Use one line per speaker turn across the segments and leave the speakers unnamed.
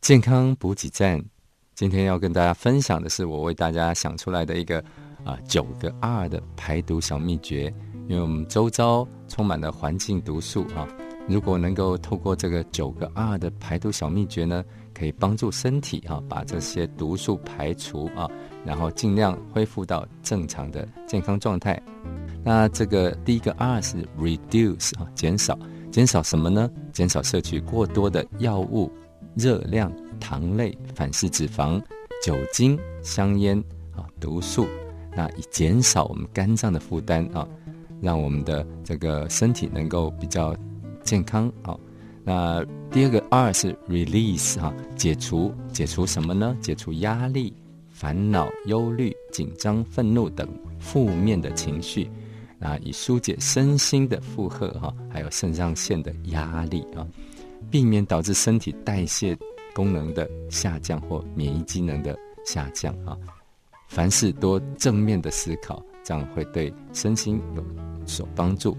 健康补给站，今天要跟大家分享的是我为大家想出来的一个啊，九个二的排毒小秘诀。因为我们周遭充满了环境毒素啊，如果能够透过这个九个二的排毒小秘诀呢，可以帮助身体啊，把这些毒素排除啊，然后尽量恢复到正常的健康状态。那这个第一个二是 reduce 啊，减少。减少什么呢？减少摄取过多的药物、热量、糖类、反式脂肪、酒精、香烟啊，毒素。那以减少我们肝脏的负担啊。让我们的这个身体能够比较健康啊。那第二个 R 是 release 哈，解除解除什么呢？解除压力、烦恼、忧虑、紧张、愤怒等负面的情绪啊，以疏解身心的负荷哈，还有肾上腺的压力啊，避免导致身体代谢功能的下降或免疫机能的下降啊。凡事多正面的思考，这样会对身心有。所帮助。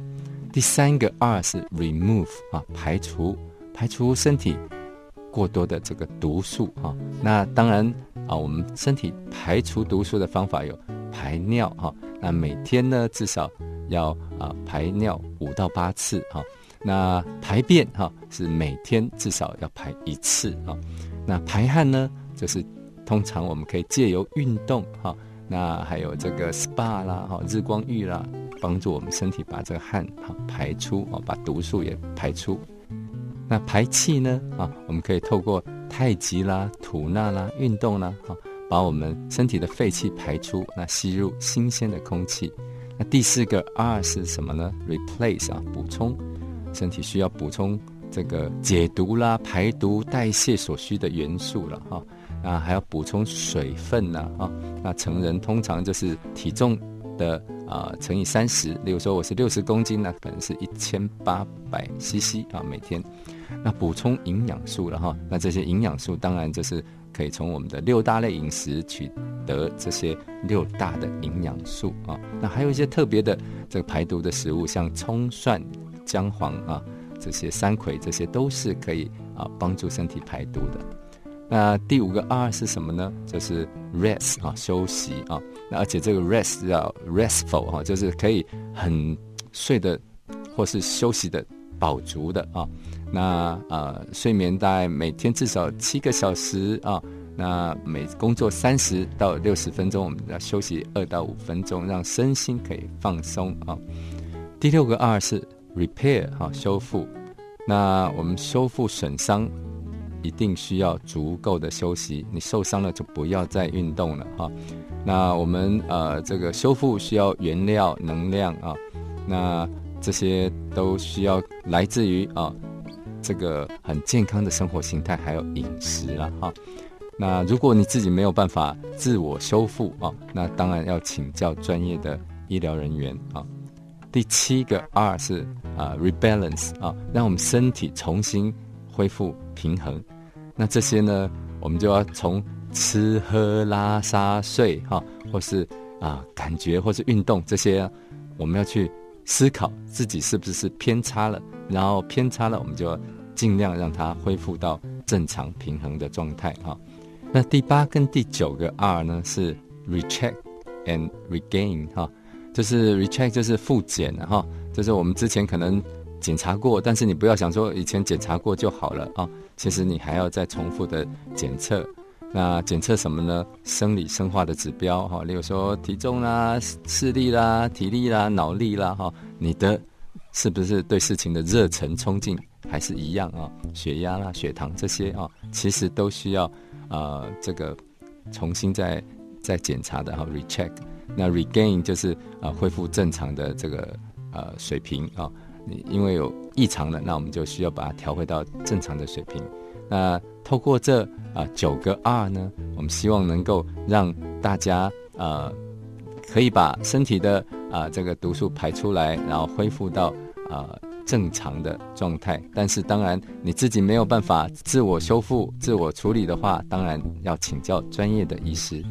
第三个 R 是 remove 啊，排除排除身体过多的这个毒素哈。那当然啊，我们身体排除毒素的方法有排尿哈。那每天呢至少要啊排尿五到八次哈。那排便哈是每天至少要排一次啊。那排汗呢，就是通常我们可以借由运动哈。那还有这个 SPA 啦，哈，日光浴啦，帮助我们身体把这个汗哈排出啊，把毒素也排出。那排气呢，啊，我们可以透过太极啦、吐纳啦、运动啦，哈，把我们身体的废气排出，那吸入新鲜的空气。第四个 R 是什么呢？Replace 啊，补充，身体需要补充这个解毒啦、排毒、代谢所需的元素了，哈。啊，还要补充水分呢，啊，那成人通常就是体重的啊乘以三十，例如说我是六十公斤，那可能是一千八百 CC 啊每天。那补充营养素了哈，那这些营养素当然就是可以从我们的六大类饮食取得这些六大的营养素啊。那还有一些特别的这个排毒的食物，像葱蒜姜黄啊这些山葵，这些都是可以啊帮助身体排毒的。那第五个 R 是什么呢？就是 rest 啊，休息啊。那而且这个 rest 要 restful 哈，就是可以很睡的，或是休息的饱足的啊。那呃，睡眠大概每天至少七个小时啊。那每工作三十到六十分钟，我们要休息二到五分钟，让身心可以放松啊。第六个 R 是 repair 哈，修复。那我们修复损伤。一定需要足够的休息，你受伤了就不要再运动了哈。那我们呃这个修复需要原料能量啊，那这些都需要来自于啊这个很健康的生活形态还有饮食了哈。那如果你自己没有办法自我修复啊，那当然要请教专业的医疗人员啊。第七个 R 是啊 rebalance 啊，让我们身体重新恢复平衡。那这些呢，我们就要从吃喝拉撒睡哈，或是啊感觉或是运动这些，我们要去思考自己是不是偏差了，然后偏差了，我们就尽量让它恢复到正常平衡的状态哈。那第八跟第九个 R 呢是 recheck and regain 哈，就是 recheck 就是复检哈，就是我们之前可能检查过，但是你不要想说以前检查过就好了啊。其实你还要再重复的检测，那检测什么呢？生理生化的指标哈，例如说体重啦、视力啦、体力啦、脑力啦哈，你的是不是对事情的热忱冲劲还是一样啊？血压啦、血糖这些啊，其实都需要啊这个重新再再检查的哈，recheck。那 regain 就是啊恢复正常的这个呃水平啊。你因为有异常了，那我们就需要把它调回到正常的水平。那透过这啊九个二呢，我们希望能够让大家啊可以把身体的啊这个毒素排出来，然后恢复到啊正常的状态。但是当然你自己没有办法自我修复、自我处理的话，当然要请教专业的医师。